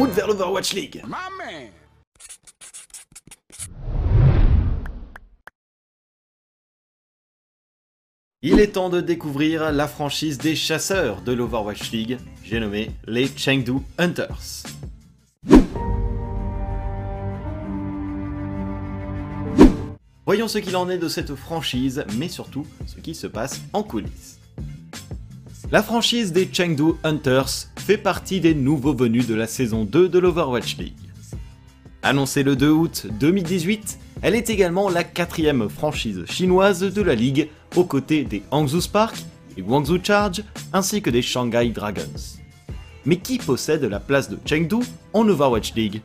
route vers l'Overwatch League Il est temps de découvrir la franchise des chasseurs de l'Overwatch League, j'ai nommé les Chengdu Hunters. Voyons ce qu'il en est de cette franchise, mais surtout ce qui se passe en coulisses. La franchise des Chengdu Hunters fait partie des nouveaux venus de la saison 2 de l'Overwatch League. Annoncée le 2 août 2018, elle est également la quatrième franchise chinoise de la ligue aux côtés des Hangzhou Spark, des Guangzhou Charge ainsi que des Shanghai Dragons. Mais qui possède la place de Chengdu en Overwatch League?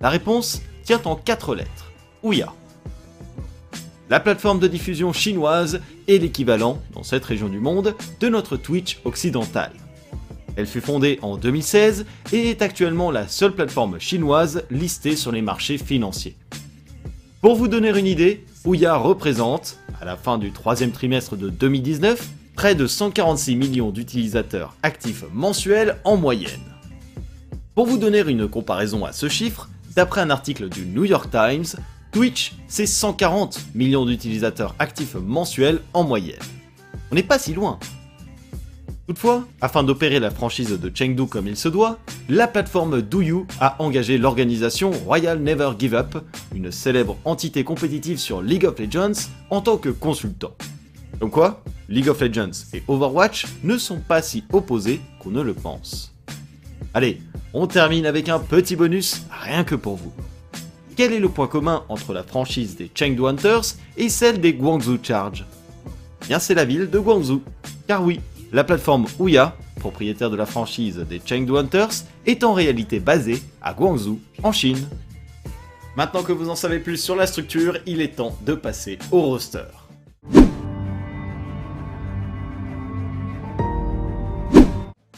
La réponse tient en 4 lettres. Ouya. La plateforme de diffusion chinoise est l'équivalent, dans cette région du monde, de notre Twitch occidental. Elle fut fondée en 2016 et est actuellement la seule plateforme chinoise listée sur les marchés financiers. Pour vous donner une idée, Ouya représente, à la fin du troisième trimestre de 2019, près de 146 millions d'utilisateurs actifs mensuels en moyenne. Pour vous donner une comparaison à ce chiffre, d'après un article du New York Times, Twitch, c'est 140 millions d'utilisateurs actifs mensuels en moyenne. On n'est pas si loin. Toutefois, afin d'opérer la franchise de Chengdu comme il se doit, la plateforme Douyu a engagé l'organisation Royal Never Give Up, une célèbre entité compétitive sur League of Legends, en tant que consultant. Donc quoi League of Legends et Overwatch ne sont pas si opposés qu'on ne le pense. Allez, on termine avec un petit bonus rien que pour vous. Quel est le point commun entre la franchise des Chengdu Hunters et celle des Guangzhou Charge? Bien c'est la ville de Guangzhou. Car oui, la plateforme Ouya, propriétaire de la franchise des Chengdu Hunters, est en réalité basée à Guangzhou, en Chine. Maintenant que vous en savez plus sur la structure, il est temps de passer au roster.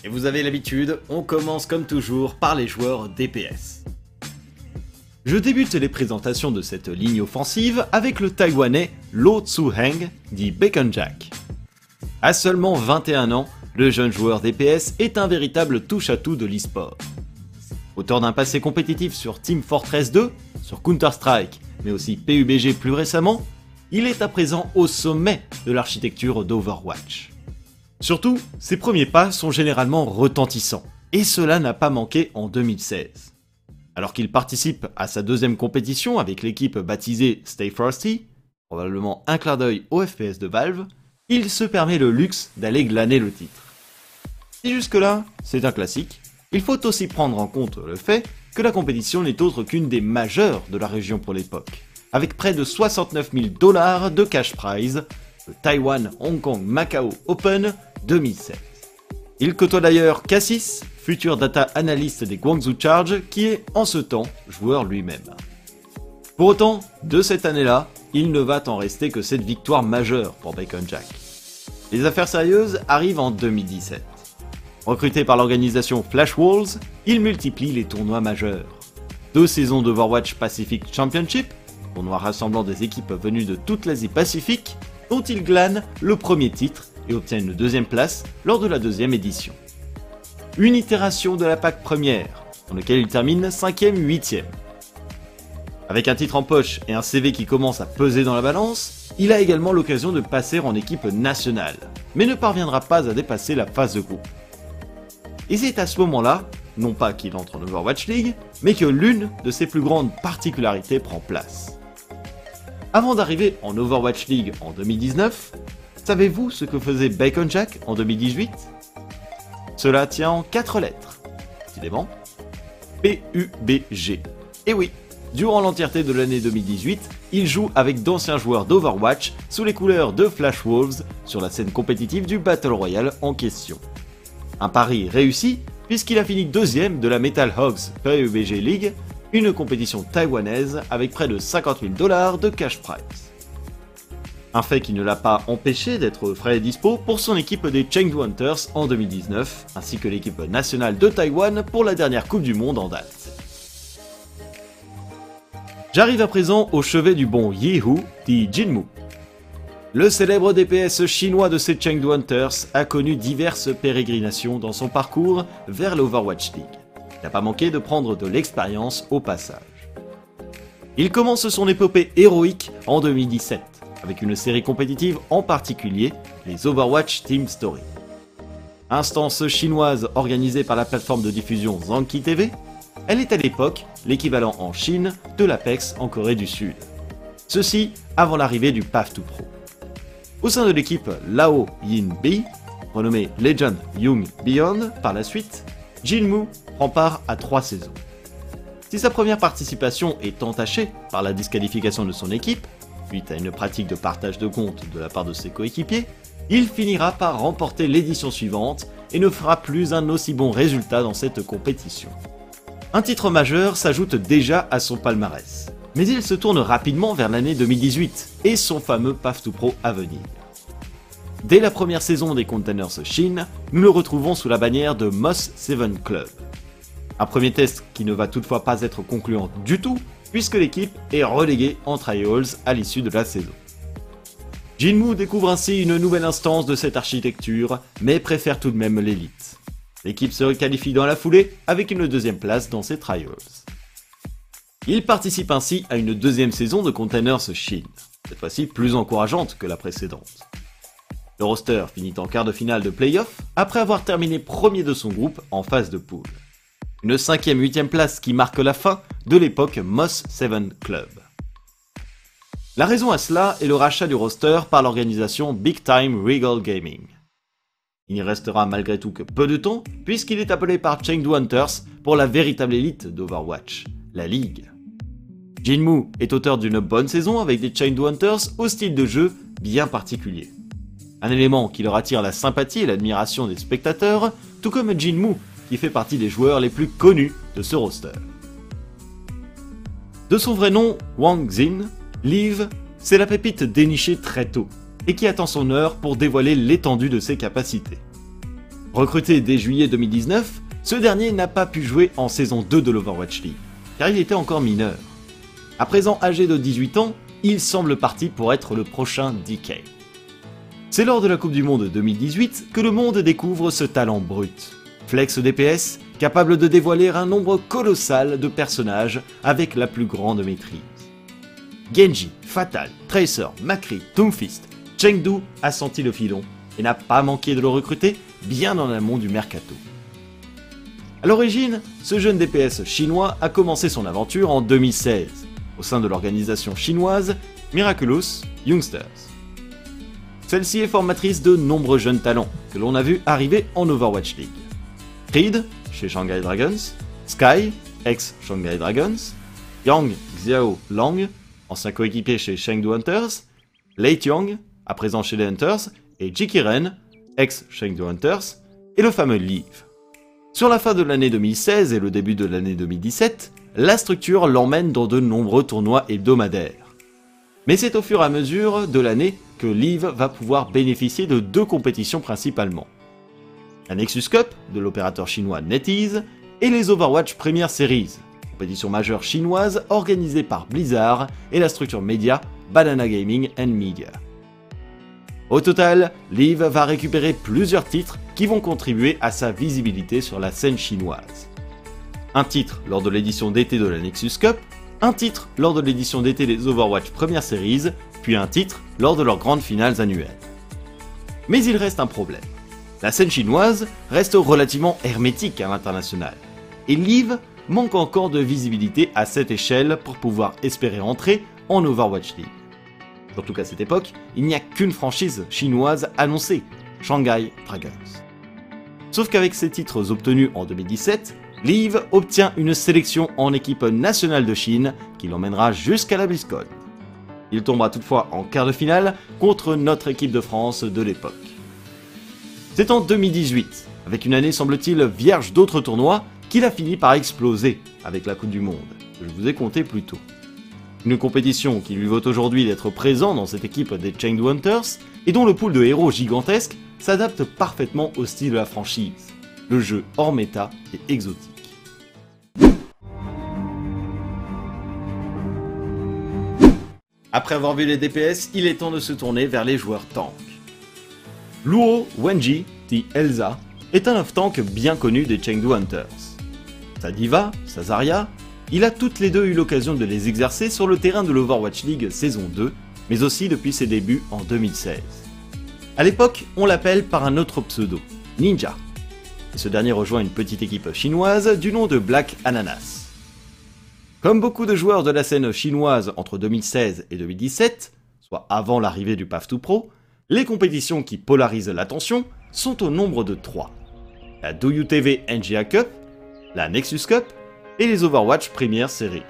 Et vous avez l'habitude, on commence comme toujours par les joueurs DPS. Je débute les présentations de cette ligne offensive avec le taïwanais Lo Tzu-heng, dit Bacon Jack. À seulement 21 ans, le jeune joueur DPS est un véritable touche-à-tout de l'e-sport. Auteur d'un passé compétitif sur Team Fortress 2, sur Counter-Strike, mais aussi PUBG plus récemment, il est à présent au sommet de l'architecture d'Overwatch. Surtout, ses premiers pas sont généralement retentissants, et cela n'a pas manqué en 2016. Alors qu'il participe à sa deuxième compétition avec l'équipe baptisée Stay Frosty, probablement un clin d'œil au FPS de Valve, il se permet le luxe d'aller glaner le titre. Si jusque-là, c'est un classique, il faut aussi prendre en compte le fait que la compétition n'est autre qu'une des majeures de la région pour l'époque, avec près de 69 000 dollars de cash prize, le Taiwan Hong Kong Macao Open 2016. Il côtoie d'ailleurs Cassis, futur data analyst des Guangzhou Charge, qui est en ce temps joueur lui-même. Pour autant, de cette année-là, il ne va en rester que cette victoire majeure pour Bacon Jack. Les affaires sérieuses arrivent en 2017. Recruté par l'organisation Flash Walls, il multiplie les tournois majeurs. Deux saisons d'Overwatch Pacific Championship, tournoi rassemblant des équipes venues de toute l'Asie Pacifique, dont il glane le premier titre et obtient une deuxième place lors de la deuxième édition. Une itération de la PAC première, dans lequel il termine 5ème, 8ème. Avec un titre en poche et un CV qui commence à peser dans la balance, il a également l'occasion de passer en équipe nationale, mais ne parviendra pas à dépasser la phase de groupe. Et c'est à ce moment-là, non pas qu'il entre en Overwatch League, mais que l'une de ses plus grandes particularités prend place. Avant d'arriver en Overwatch League en 2019, savez-vous ce que faisait Bacon Jack en 2018 Cela tient en 4 lettres. Décidément, PUBG. Et oui, Durant l'entièreté de l'année 2018, il joue avec d'anciens joueurs d'Overwatch sous les couleurs de Flash Wolves sur la scène compétitive du Battle Royale en question. Un pari réussi puisqu'il a fini deuxième de la Metal Hogs PUBG League, une compétition taïwanaise avec près de 50 000 dollars de cash prize. Un fait qui ne l'a pas empêché d'être frais et dispo pour son équipe des Chengdu Hunters en 2019, ainsi que l'équipe nationale de Taïwan pour la dernière Coupe du Monde en date. J'arrive à présent au chevet du bon Yehu, dit Jinmu. Le célèbre DPS chinois de ces Chengdu Hunters a connu diverses pérégrinations dans son parcours vers l'Overwatch League. n'a pas manqué de prendre de l'expérience au passage. Il commence son épopée héroïque en 2017, avec une série compétitive en particulier, les Overwatch Team Story. Instance chinoise organisée par la plateforme de diffusion Zanki TV, elle est à l'époque l'équivalent en Chine de l'Apex en Corée du Sud. Ceci avant l'arrivée du PAF 2 Pro. Au sein de l'équipe Lao Yin Bi, renommée Legend Young Beyond par la suite, Jinmu prend part à trois saisons. Si sa première participation est entachée par la disqualification de son équipe, suite à une pratique de partage de comptes de la part de ses coéquipiers, il finira par remporter l'édition suivante et ne fera plus un aussi bon résultat dans cette compétition. Un titre majeur s'ajoute déjà à son palmarès, mais il se tourne rapidement vers l'année 2018 et son fameux PAF 2 Pro à venir. Dès la première saison des Containers Chine, nous le retrouvons sous la bannière de Moss 7 Club. Un premier test qui ne va toutefois pas être concluant du tout, puisque l'équipe est reléguée en trials à l'issue de la saison. Jinmu découvre ainsi une nouvelle instance de cette architecture, mais préfère tout de même l'élite. L'équipe se requalifie dans la foulée avec une deuxième place dans ses trials. Il participe ainsi à une deuxième saison de Containers Chine, cette fois-ci plus encourageante que la précédente. Le roster finit en quart de finale de playoff après avoir terminé premier de son groupe en phase de poule. Une cinquième huitième place qui marque la fin de l'époque Moss 7 Club. La raison à cela est le rachat du roster par l'organisation Big Time Regal Gaming. Il n'y restera malgré tout que peu de temps, puisqu'il est appelé par Chengdu Hunters pour la véritable élite d'Overwatch, la Ligue. Jinmu est auteur d'une bonne saison avec des Chengdu Hunters au style de jeu bien particulier. Un élément qui leur attire la sympathie et l'admiration des spectateurs, tout comme Jinmu, qui fait partie des joueurs les plus connus de ce roster. De son vrai nom, Wang Xin, Liv, c'est la pépite dénichée très tôt, et qui attend son heure pour dévoiler l'étendue de ses capacités. Recruté dès juillet 2019, ce dernier n'a pas pu jouer en saison 2 de l'Overwatch League, car il était encore mineur. À présent âgé de 18 ans, il semble parti pour être le prochain DK. C'est lors de la Coupe du Monde 2018 que le monde découvre ce talent brut. Flex DPS, capable de dévoiler un nombre colossal de personnages avec la plus grande maîtrise. Genji, Fatal, Tracer, Macri, Doomfist, Chengdu a senti le filon et n'a pas manqué de le recruter bien en amont du mercato. A l'origine, ce jeune DPS chinois a commencé son aventure en 2016 au sein de l'organisation chinoise Miraculous Youngsters. Celle-ci est formatrice de nombreux jeunes talents que l'on a vu arriver en Overwatch League. Creed, chez Shanghai Dragons, Sky, ex-Shanghai Dragons, Yang Xiao Lang, ancien coéquipier chez Chengdu Hunters, Lei Tiong, à présent chez les Hunters, et Jiki Ren, ex-Chengdu Hunters, et le fameux Leave. Sur la fin de l'année 2016 et le début de l'année 2017, la structure l'emmène dans de nombreux tournois hebdomadaires. Mais c'est au fur et à mesure de l'année que Leave va pouvoir bénéficier de deux compétitions principalement. La Nexus Cup de l'opérateur chinois NetEase et les Overwatch Premier Series, compétition majeure chinoise organisée par Blizzard et la structure média Banana Gaming Media. Au total, Liv va récupérer plusieurs titres qui vont contribuer à sa visibilité sur la scène chinoise. Un titre lors de l'édition d'été de la Nexus Cup, un titre lors de l'édition d'été des Overwatch Première Series, puis un titre lors de leurs grandes finales annuelles. Mais il reste un problème. La scène chinoise reste relativement hermétique à l'international, et Liv manque encore de visibilité à cette échelle pour pouvoir espérer entrer en Overwatch League. Surtout qu'à cette époque, il n'y a qu'une franchise chinoise annoncée, Shanghai Dragons. Sauf qu'avec ses titres obtenus en 2017, Liv obtient une sélection en équipe nationale de Chine qui l'emmènera jusqu'à la BlizzCon. Il tombera toutefois en quart de finale contre notre équipe de France de l'époque. C'est en 2018, avec une année semble-t-il vierge d'autres tournois, qu'il a fini par exploser avec la Coupe du Monde, que je vous ai compté plus tôt. Une compétition qui lui vaut aujourd'hui d'être présent dans cette équipe des Chengdu Hunters, et dont le pool de héros gigantesque s'adapte parfaitement au style de la franchise, le jeu hors méta et exotique. Après avoir vu les DPS, il est temps de se tourner vers les joueurs tanks. Luo Wenji, dit Elsa, est un off-tank bien connu des Chengdu Hunters. Sa diva, sa Zarya, il a toutes les deux eu l'occasion de les exercer sur le terrain de l'Overwatch League saison 2, mais aussi depuis ses débuts en 2016. A l'époque, on l'appelle par un autre pseudo, Ninja. Ce dernier rejoint une petite équipe chinoise du nom de Black Ananas. Comme beaucoup de joueurs de la scène chinoise entre 2016 et 2017, soit avant l'arrivée du PAF 2 Pro, les compétitions qui polarisent l'attention sont au nombre de trois. La DouYuTV NGA Cup, la Nexus Cup et les Overwatch Premier Series.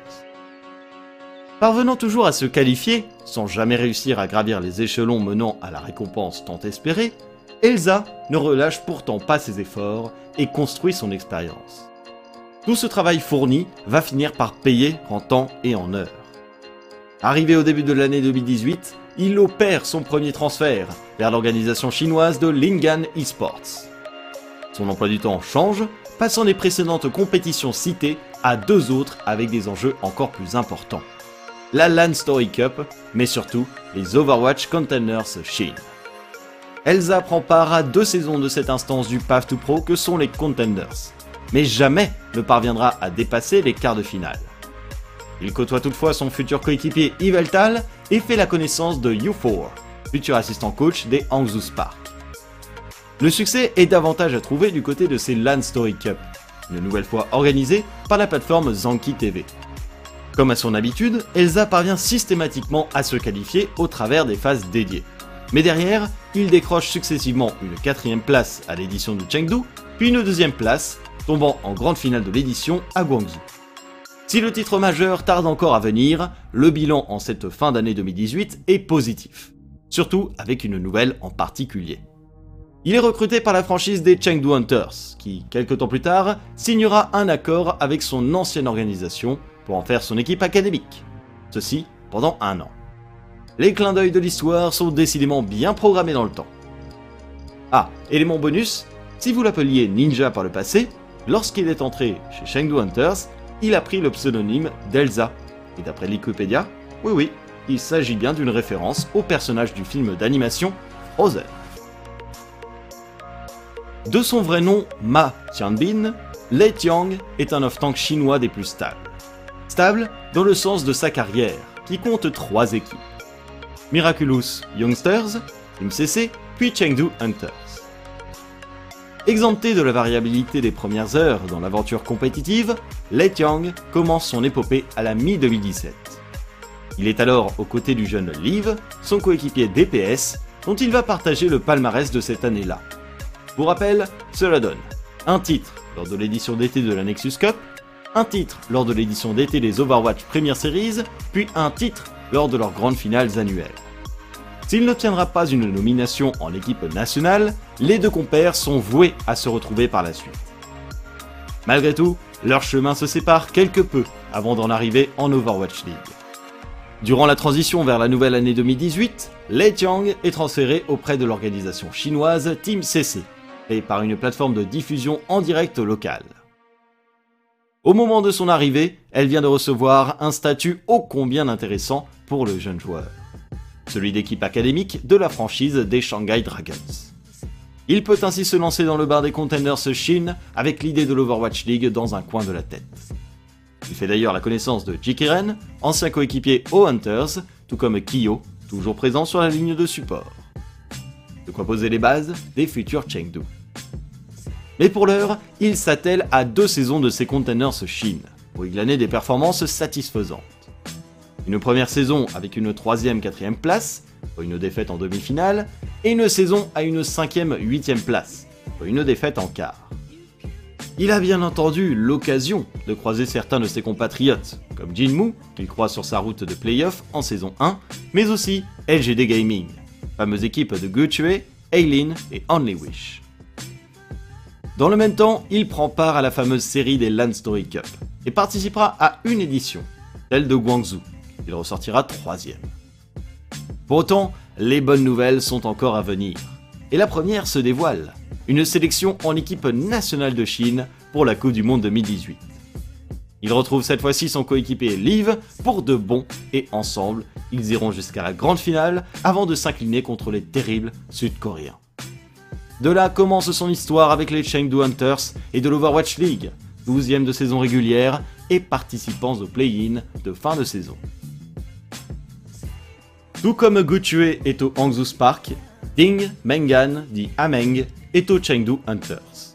Parvenant toujours à se qualifier, sans jamais réussir à gravir les échelons menant à la récompense tant espérée, Elsa ne relâche pourtant pas ses efforts et construit son expérience. Tout ce travail fourni va finir par payer en temps et en heure. Arrivé au début de l'année 2018, il opère son premier transfert vers l'organisation chinoise de Lingan Esports. Son emploi du temps change, passant des précédentes compétitions citées à deux autres avec des enjeux encore plus importants. La LAN Story Cup, mais surtout les Overwatch Containers Chine. Elsa prend part à deux saisons de cette instance du Path to Pro que sont les Contenders, mais jamais ne parviendra à dépasser les quarts de finale. Il côtoie toutefois son futur coéquipier Yveltal et fait la connaissance de U4, futur assistant coach des Hangzhou Spark. Le succès est davantage à trouver du côté de ces LAN Story Cup, une nouvelle fois organisée par la plateforme Zanki TV. Comme à son habitude, Elsa parvient systématiquement à se qualifier au travers des phases dédiées. Mais derrière, il décroche successivement une quatrième place à l'édition de Chengdu, puis une deuxième place, tombant en grande finale de l'édition à Guangzhou. Si le titre majeur tarde encore à venir, le bilan en cette fin d'année 2018 est positif, surtout avec une nouvelle en particulier. Il est recruté par la franchise des Chengdu Hunters, qui, quelques temps plus tard, signera un accord avec son ancienne organisation pour en faire son équipe académique. Ceci pendant un an. Les clins d'œil de l'histoire sont décidément bien programmés dans le temps. Ah, élément bonus, si vous l'appeliez Ninja par le passé, lorsqu'il est entré chez Chengdu Hunters, il a pris le pseudonyme d'Elsa. Et d'après Wikipédia, oui oui, il s'agit bien d'une référence au personnage du film d'animation Frozen. De son vrai nom Ma Tianbin, Lei Tiang est un off-tank chinois des plus stables. Stable dans le sens de sa carrière, qui compte trois équipes. Miraculous Youngsters, MCC, puis Chengdu Hunters. Exempté de la variabilité des premières heures dans l'aventure compétitive, Lei Tiang commence son épopée à la mi-2017. Il est alors aux côtés du jeune Liv, son coéquipier DPS, dont il va partager le palmarès de cette année-là. Pour rappel, cela donne un titre lors de l'édition d'été de la Nexus Cup, un titre lors de l'édition d'été des Overwatch Premier Series, puis un titre lors de leurs grandes finales annuelles. S'il n'obtiendra pas une nomination en équipe nationale, les deux compères sont voués à se retrouver par la suite. Malgré tout, leurs chemins se séparent quelque peu avant d'en arriver en Overwatch League. Durant la transition vers la nouvelle année 2018, Lei Tiang est transféré auprès de l'organisation chinoise Team CC, et par une plateforme de diffusion en direct locale. Au moment de son arrivée, elle vient de recevoir un statut ô combien intéressant pour le jeune joueur, celui d'équipe académique de la franchise des Shanghai Dragons. Il peut ainsi se lancer dans le bar des Contenders Chine avec l'idée de l'Overwatch League dans un coin de la tête. Il fait d'ailleurs la connaissance de Jikiren, ancien coéquipier aux Hunters, tout comme Kiyo, toujours présent sur la ligne de support. De quoi poser les bases des futurs Chengdu. Mais pour l'heure, il s'attelle à deux saisons de ses containers Chine, pour y glaner des performances satisfaisantes. Une première saison avec une troisième, quatrième place, une défaite en demi-finale, et une saison à une cinquième, huitième place, une défaite en quart. Il a bien entendu l'occasion de croiser certains de ses compatriotes, comme Jinmu, qu'il croise sur sa route de playoff en saison 1, mais aussi LGD Gaming, fameuse équipe de Guchue, Eileen et Only Wish. Dans le même temps, il prend part à la fameuse série des Land Story Cup et participera à une édition, celle de Guangzhou. Il ressortira troisième. Pour autant, les bonnes nouvelles sont encore à venir. Et la première se dévoile, une sélection en équipe nationale de Chine pour la Coupe du Monde 2018. Il retrouve cette fois-ci son coéquipier Liv pour de bon et ensemble, ils iront jusqu'à la grande finale avant de s'incliner contre les terribles Sud-Coréens. De là commence son histoire avec les Chengdu Hunters et de l'Overwatch League, 12e de saison régulière et participants au play-in de fin de saison. Tout comme Gutue est au Hangzhou Spark, Ding Mengan dit Ameng est au Chengdu Hunters.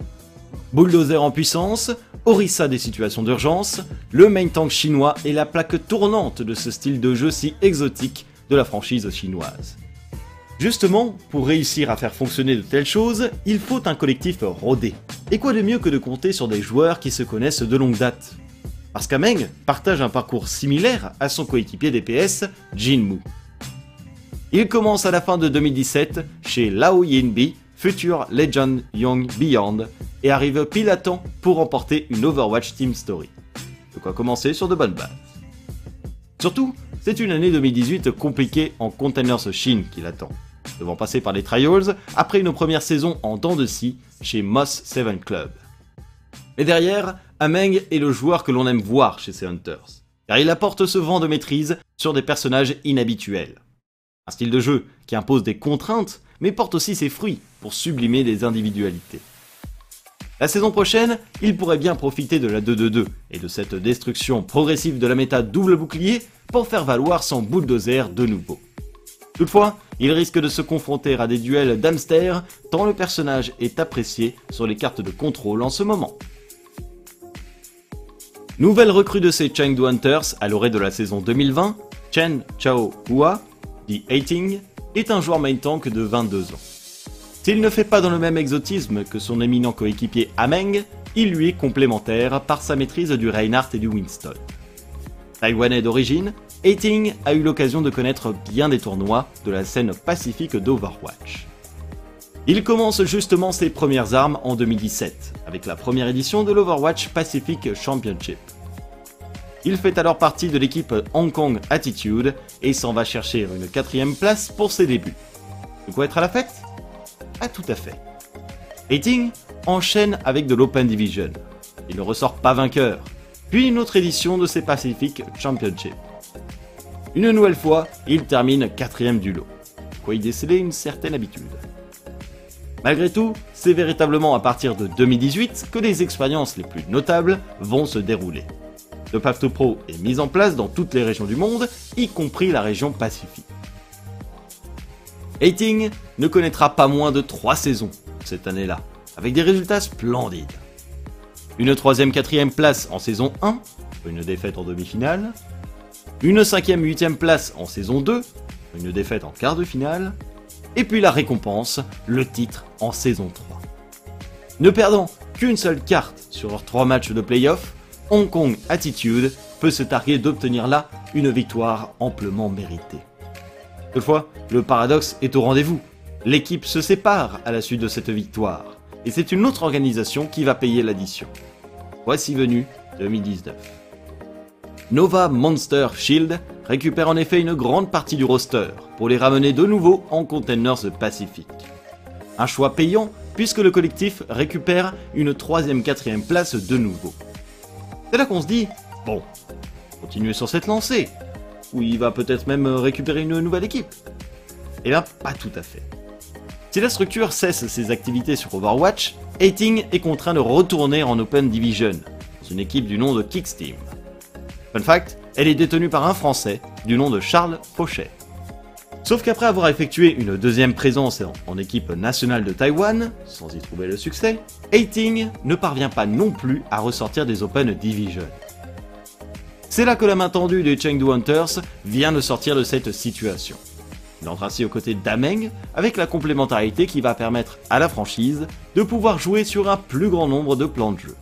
Bulldozer en puissance, Orissa des situations d'urgence, le main tank chinois est la plaque tournante de ce style de jeu si exotique de la franchise chinoise. Justement, pour réussir à faire fonctionner de telles choses, il faut un collectif rodé. Et quoi de mieux que de compter sur des joueurs qui se connaissent de longue date? Parce qu'Ameng partage un parcours similaire à son coéquipier DPS, Jin Mu. Il commence à la fin de 2017 chez Lao Yinbi, futur Legend Young Beyond, et arrive pile à temps pour remporter une Overwatch Team Story. De quoi commencer sur de bonnes bases. Surtout, c'est une année 2018 compliquée en Containers Chine qui l'attend devant passer par les trials après une première saison en dents de scie chez Moss 7 Club. Mais derrière, Ameng est le joueur que l'on aime voir chez ces Hunters, car il apporte ce vent de maîtrise sur des personnages inhabituels. Un style de jeu qui impose des contraintes, mais porte aussi ses fruits pour sublimer des individualités. La saison prochaine, il pourrait bien profiter de la 2-2-2 et de cette destruction progressive de la méta double bouclier pour faire valoir son bulldozer de nouveau. Toutefois, il risque de se confronter à des duels d'hamster tant le personnage est apprécié sur les cartes de contrôle en ce moment. Nouvelle recrue de ces Chengdu Hunters à l'orée de la saison 2020, Chen Chao Hua, dit Hating, est un joueur main tank de 22 ans. S'il ne fait pas dans le même exotisme que son éminent coéquipier Ameng, il lui est complémentaire par sa maîtrise du Reinhardt et du Winston. Taïwanais d'origine, Hating a eu l'occasion de connaître bien des tournois de la scène pacifique d'Overwatch. Il commence justement ses premières armes en 2017, avec la première édition de l'Overwatch Pacific Championship. Il fait alors partie de l'équipe Hong Kong Attitude et s'en va chercher une quatrième place pour ses débuts. De quoi être à la fête? Pas tout à fait. Hating enchaîne avec de l'Open Division. Il ne ressort pas vainqueur, puis une autre édition de ses Pacific Championship. Une nouvelle fois, il termine quatrième du lot, quoi y déceler une certaine habitude? Malgré tout, c'est véritablement à partir de 2018 que les expériences les plus notables vont se dérouler. Le Path Pro est mis en place dans toutes les régions du monde, y compris la région Pacifique. Hating ne connaîtra pas moins de 3 saisons cette année-là, avec des résultats splendides. Une troisième quatrième place en saison 1, une défaite en demi-finale, une cinquième huitième place en saison 2, une défaite en quart de finale, et puis la récompense, le titre en saison 3. Ne perdant qu'une seule carte sur leurs trois matchs de playoff, Hong Kong Attitude peut se targuer d'obtenir là une victoire amplement méritée. Toutefois, le paradoxe est au rendez-vous. L'équipe se sépare à la suite de cette victoire, et c'est une autre organisation qui va payer l'addition. Voici venu 2019. Nova Monster Shield récupère en effet une grande partie du roster pour les ramener de nouveau en Containers Pacific. Un choix payant puisque le collectif récupère une troisième quatrième place de nouveau. C'est là qu'on se dit, bon, continuer sur cette lancée, ou il va peut-être même récupérer une nouvelle équipe. Et là, pas tout à fait. Si la structure cesse ses activités sur Overwatch, Hating est contraint de retourner en Open Division, dans une équipe du nom de Kicksteam. Fun fact, elle est détenue par un Français du nom de Charles Fauchet. Sauf qu'après avoir effectué une deuxième présence en équipe nationale de Taïwan, sans y trouver le succès, Hating ne parvient pas non plus à ressortir des Open Division. C'est là que la main tendue des Chengdu Hunters vient de sortir de cette situation. Il entre ainsi aux côtés d'Ameng avec la complémentarité qui va permettre à la franchise de pouvoir jouer sur un plus grand nombre de plans de jeu.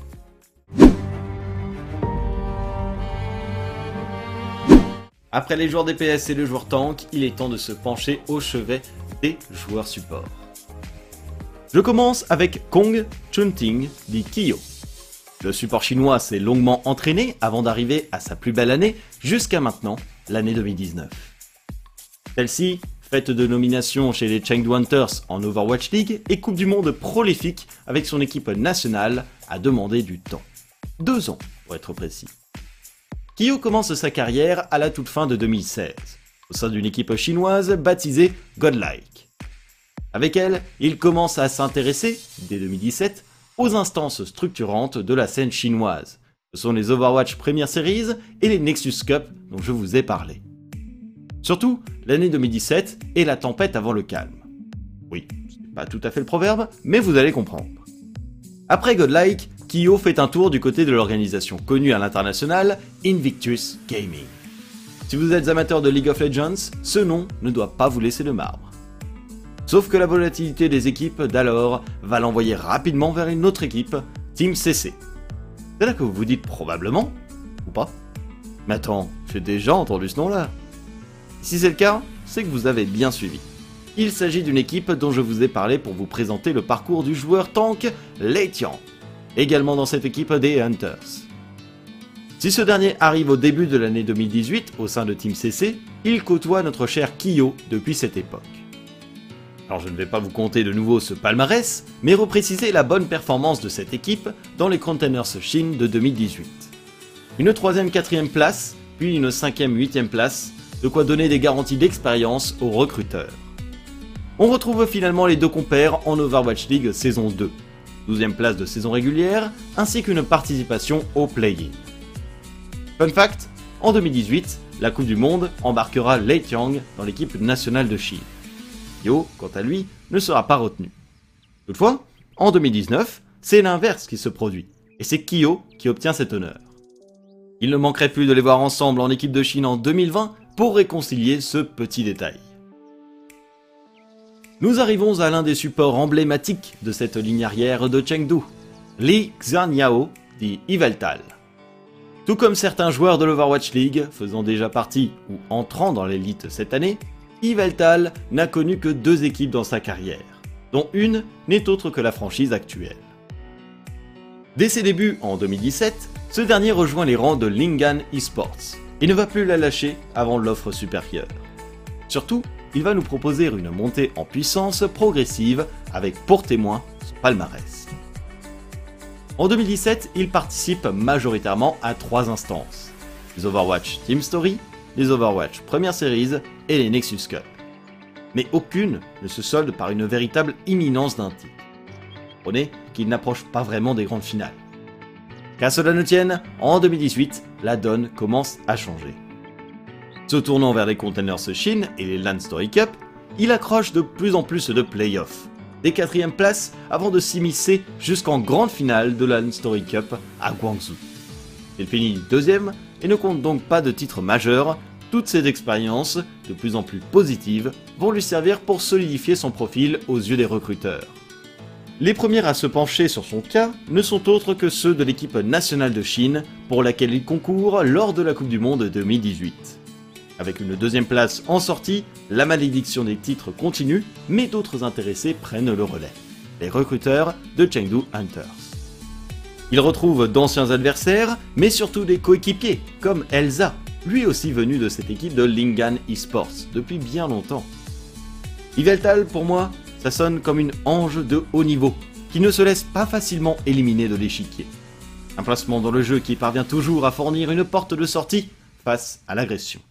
Après les joueurs DPS et les joueurs tank, il est temps de se pencher au chevet des joueurs support. Je commence avec Kong Chunting dit Kiyo. Le support chinois s'est longuement entraîné avant d'arriver à sa plus belle année jusqu'à maintenant, l'année 2019. Celle-ci, faite de nominations chez les Chengdu Hunters en Overwatch League et Coupe du Monde prolifique avec son équipe nationale, a demandé du temps. Deux ans, pour être précis. Kyo commence sa carrière à la toute fin de 2016, au sein d'une équipe chinoise baptisée Godlike. Avec elle, il commence à s'intéresser, dès 2017, aux instances structurantes de la scène chinoise. Ce sont les Overwatch Premier Series et les Nexus Cup dont je vous ai parlé. Surtout, l'année 2017 est la tempête avant le calme. Oui, c'est pas tout à fait le proverbe, mais vous allez comprendre. Après Godlike, Kyo fait un tour du côté de l'organisation connue à l'international, Invictus Gaming. Si vous êtes amateur de League of Legends, ce nom ne doit pas vous laisser de marbre. Sauf que la volatilité des équipes d'alors va l'envoyer rapidement vers une autre équipe, Team CC. C'est là que vous vous dites probablement, ou pas Mais attends, j'ai déjà entendu ce nom-là. Si c'est le cas, c'est que vous avez bien suivi. Il s'agit d'une équipe dont je vous ai parlé pour vous présenter le parcours du joueur tank Lei également dans cette équipe des Hunters. Si ce dernier arrive au début de l'année 2018 au sein de Team CC, il côtoie notre cher Kyo depuis cette époque. Alors je ne vais pas vous compter de nouveau ce palmarès, mais repréciser la bonne performance de cette équipe dans les Containers Chine de 2018. Une troisième, quatrième place, puis une cinquième, huitième place de quoi donner des garanties d'expérience aux recruteurs. On retrouve finalement les deux compères en Overwatch League saison 2, 12e place de saison régulière, ainsi qu'une participation au play-in. Fun fact, en 2018, la Coupe du Monde embarquera Lei Tiang dans l'équipe nationale de Chine. Yo, quant à lui, ne sera pas retenu. Toutefois, en 2019, c'est l'inverse qui se produit, et c'est Kyo qui obtient cet honneur. Il ne manquerait plus de les voir ensemble en équipe de Chine en 2020 pour réconcilier ce petit détail. Nous arrivons à l'un des supports emblématiques de cette ligne arrière de Chengdu, Li Xianyao dit Yveltal. Tout comme certains joueurs de l'Overwatch League faisant déjà partie ou entrant dans l'élite cette année, Yveltal n'a connu que deux équipes dans sa carrière, dont une n'est autre que la franchise actuelle. Dès ses débuts en 2017, ce dernier rejoint les rangs de Lingan Esports, il ne va plus la lâcher avant l'offre supérieure. Surtout, il va nous proposer une montée en puissance progressive avec pour témoin son palmarès. En 2017, il participe majoritairement à trois instances. Les Overwatch Team Story, les Overwatch Première Series et les Nexus Cup. Mais aucune ne se solde par une véritable imminence d'un titre. Prenez qu'il n'approche pas vraiment des grandes finales. Qu'à cela ne tienne, en 2018, la donne commence à changer. Se tournant vers les Containers Chine et les Land Story Cup, il accroche de plus en plus de playoffs, des quatrièmes places avant de s'immiscer jusqu'en grande finale de la Land Story Cup à Guangzhou. Il finit deuxième et ne compte donc pas de titre majeur, toutes ces expériences, de plus en plus positives, vont lui servir pour solidifier son profil aux yeux des recruteurs. Les premiers à se pencher sur son cas ne sont autres que ceux de l'équipe nationale de Chine, pour laquelle il concourt lors de la Coupe du Monde 2018. Avec une deuxième place en sortie, la malédiction des titres continue, mais d'autres intéressés prennent le relais. Les recruteurs de Chengdu Hunters. Il retrouve d'anciens adversaires, mais surtout des coéquipiers, comme Elsa, lui aussi venu de cette équipe de Lingan Esports depuis bien longtemps. Yveltal, pour moi, ça sonne comme une ange de haut niveau, qui ne se laisse pas facilement éliminer de l'échiquier. Un placement dans le jeu qui parvient toujours à fournir une porte de sortie face à l'agression.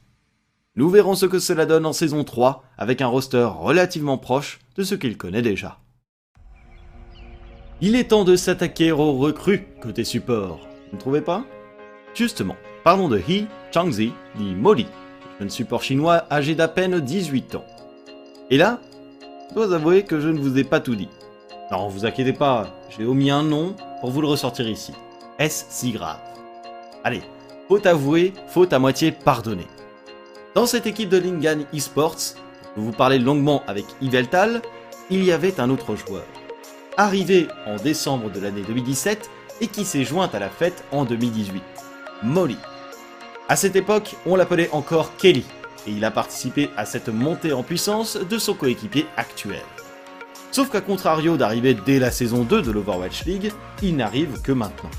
Nous verrons ce que cela donne en saison 3 avec un roster relativement proche de ce qu'il connaît déjà. Il est temps de s'attaquer aux recrues côté support, vous ne trouvez pas? Justement, parlons de He Changzi, dit Molly, jeune support chinois âgé d'à peine 18 ans. Et là, je dois avouer que je ne vous ai pas tout dit. Non, vous inquiétez pas, j'ai omis un nom pour vous le ressortir ici. Est-ce si grave? Allez, faute avouée, faute à moitié pardonnée. Dans cette équipe de Lingan Esports, où vous parlez longuement avec Yveltal, il y avait un autre joueur. Arrivé en décembre de l'année 2017 et qui s'est joint à la fête en 2018. Molly. À cette époque, on l'appelait encore Kelly, et il a participé à cette montée en puissance de son coéquipier actuel. Sauf qu'à contrario d'arriver dès la saison 2 de l'Overwatch League, il n'arrive que maintenant.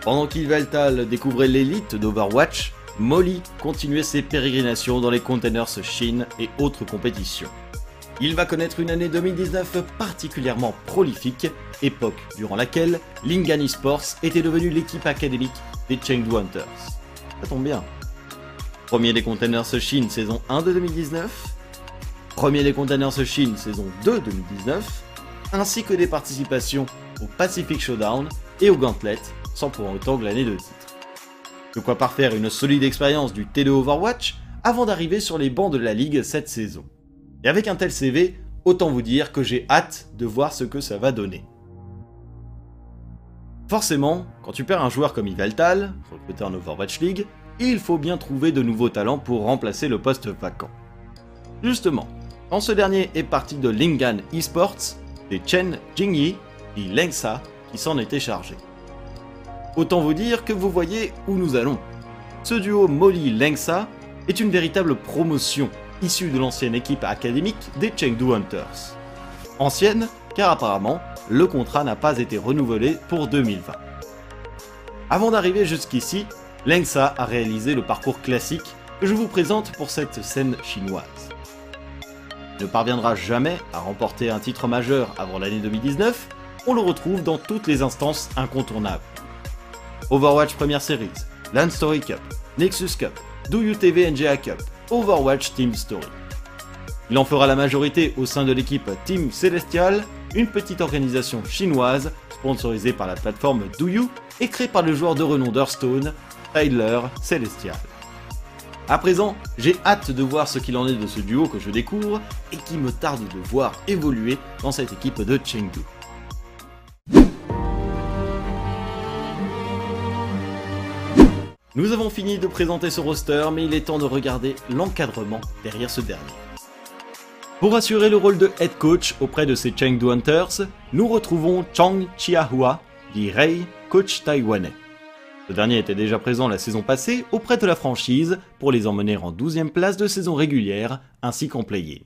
Pendant qu'Ilvaltal découvrait l'élite d'Overwatch, Molly continuait ses pérégrinations dans les Containers Chine et autres compétitions. Il va connaître une année 2019 particulièrement prolifique, époque durant laquelle Lingan Sports était devenu l'équipe académique des Chengdu Hunters. Ça tombe bien, Premier des Containers Chine saison 1 de 2019, premier des Containers Chine saison 2 2019, ainsi que des participations au Pacific Showdown et au Gauntlet, sans pour autant glaner de titre. De quoi parfaire une solide expérience du T2 Overwatch avant d'arriver sur les bancs de la ligue cette saison. Et avec un tel CV, autant vous dire que j'ai hâte de voir ce que ça va donner. Forcément, quand tu perds un joueur comme Yveltal, recruté en Overwatch League, il faut bien trouver de nouveaux talents pour remplacer le poste vacant. Justement, quand ce dernier est parti de Lingan Esports, c'est Chen Jingyi et Lengsa qui s'en étaient chargés. Autant vous dire que vous voyez où nous allons. Ce duo Molly-Lengsa est une véritable promotion issue de l'ancienne équipe académique des Chengdu Hunters. Ancienne, car apparemment, le contrat n'a pas été renouvelé pour 2020. Avant d'arriver jusqu'ici, Lengsa a réalisé le parcours classique que je vous présente pour cette scène chinoise. Il ne parviendra jamais à remporter un titre majeur avant l'année 2019, on le retrouve dans toutes les instances incontournables. Overwatch Première Series, Land Story Cup, Nexus Cup, Do You TV NGA Cup, Overwatch Team Story. Il en fera la majorité au sein de l'équipe Team Celestial, une petite organisation chinoise sponsorisée par la plateforme DoYou et créée par le joueur de renom d'Hearthstone, Tyler Celestial. À présent, j'ai hâte de voir ce qu'il en est de ce duo que je découvre et qui me tarde de voir évoluer dans cette équipe de Chengdu. Nous avons fini de présenter ce roster, mais il est temps de regarder l'encadrement derrière ce dernier. Pour assurer le rôle de head coach auprès de ces Chengdu Hunters, nous retrouvons Chang Chiahua, dit Rei, coach taïwanais. Ce dernier était déjà présent la saison passée auprès de la franchise pour les emmener en 12e place de saison régulière ainsi qu'en play-in.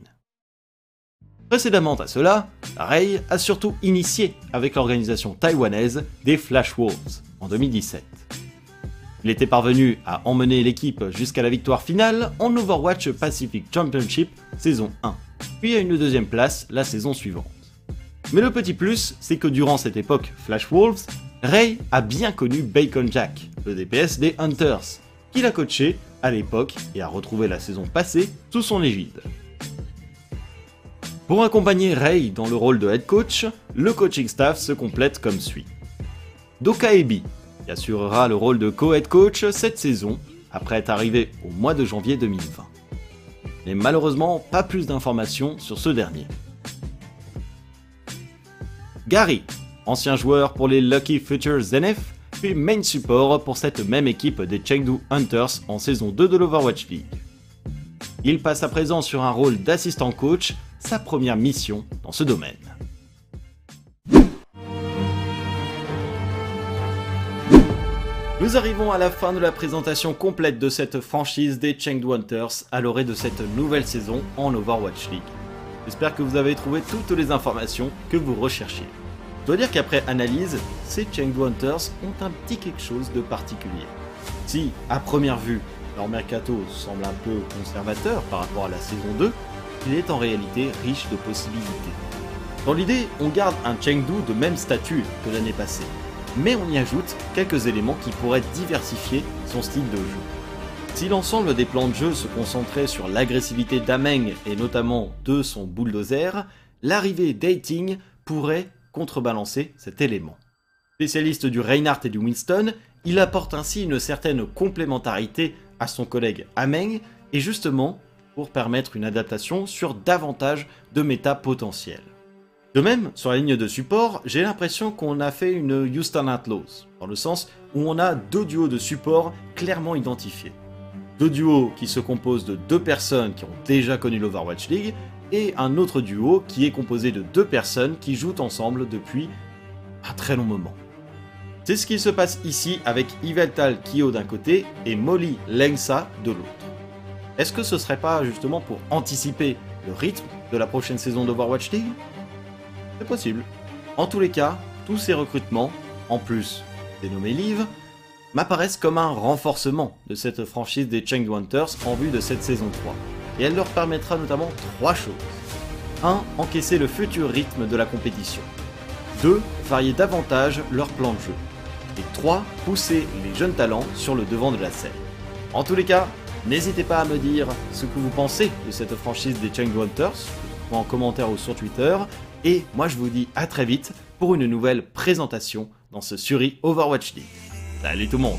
Précédemment à cela, Rei a surtout initié avec l'organisation taïwanaise des Flash Wolves en 2017. Il était parvenu à emmener l'équipe jusqu'à la victoire finale en Overwatch Pacific Championship saison 1, puis à une deuxième place la saison suivante. Mais le petit plus, c'est que durant cette époque Flash Wolves, Ray a bien connu Bacon Jack, le DPS des Hunters, qu'il a coaché à l'époque et a retrouvé la saison passée sous son égide. Pour accompagner Ray dans le rôle de head coach, le coaching staff se complète comme suit. Doka Ebi, qui assurera le rôle de co-head coach cette saison, après être arrivé au mois de janvier 2020. Mais malheureusement, pas plus d'informations sur ce dernier. Gary, ancien joueur pour les Lucky Futures ZNF, puis main support pour cette même équipe des Chengdu Hunters en saison 2 de l'Overwatch League. Il passe à présent sur un rôle d'assistant coach, sa première mission dans ce domaine. Nous arrivons à la fin de la présentation complète de cette franchise des Chengdu Hunters à l'orée de cette nouvelle saison en Overwatch League. J'espère que vous avez trouvé toutes les informations que vous recherchiez. Je dois dire qu'après analyse, ces Chengdu Hunters ont un petit quelque chose de particulier. Si, à première vue, leur mercato semble un peu conservateur par rapport à la saison 2, il est en réalité riche de possibilités. Dans l'idée, on garde un Chengdu de même statut que l'année passée, mais on y ajoute quelques éléments qui pourraient diversifier son style de jeu. Si l'ensemble des plans de jeu se concentrait sur l'agressivité d'Ameng et notamment de son bulldozer, l'arrivée d'Ating pourrait contrebalancer cet élément. Spécialiste du Reinhardt et du Winston, il apporte ainsi une certaine complémentarité à son collègue Ameng et justement pour permettre une adaptation sur davantage de méta potentiels. De même, sur la ligne de support, j'ai l'impression qu'on a fait une Houston Outlaws, dans le sens où on a deux duos de support clairement identifiés. Deux duos qui se composent de deux personnes qui ont déjà connu l'Overwatch League, et un autre duo qui est composé de deux personnes qui jouent ensemble depuis un très long moment. C'est ce qui se passe ici avec Yveltal Kyo d'un côté et Molly Lengsa de l'autre. Est-ce que ce serait pas justement pour anticiper le rythme de la prochaine saison d'Overwatch League? C'est possible. En tous les cas, tous ces recrutements, en plus dénommés Live, m'apparaissent comme un renforcement de cette franchise des Chengdu Hunters en vue de cette saison 3. Et elle leur permettra notamment trois choses. 1. Encaisser le futur rythme de la compétition. 2. Varier davantage leur plan de jeu. Et 3. Pousser les jeunes talents sur le devant de la scène. En tous les cas, n'hésitez pas à me dire ce que vous pensez de cette franchise des Chengdu Hunters, en commentaire ou sur Twitter, Et moi je vous dis à très vite pour une nouvelle présentation dans ce Suri Overwatch League. Salut tout le monde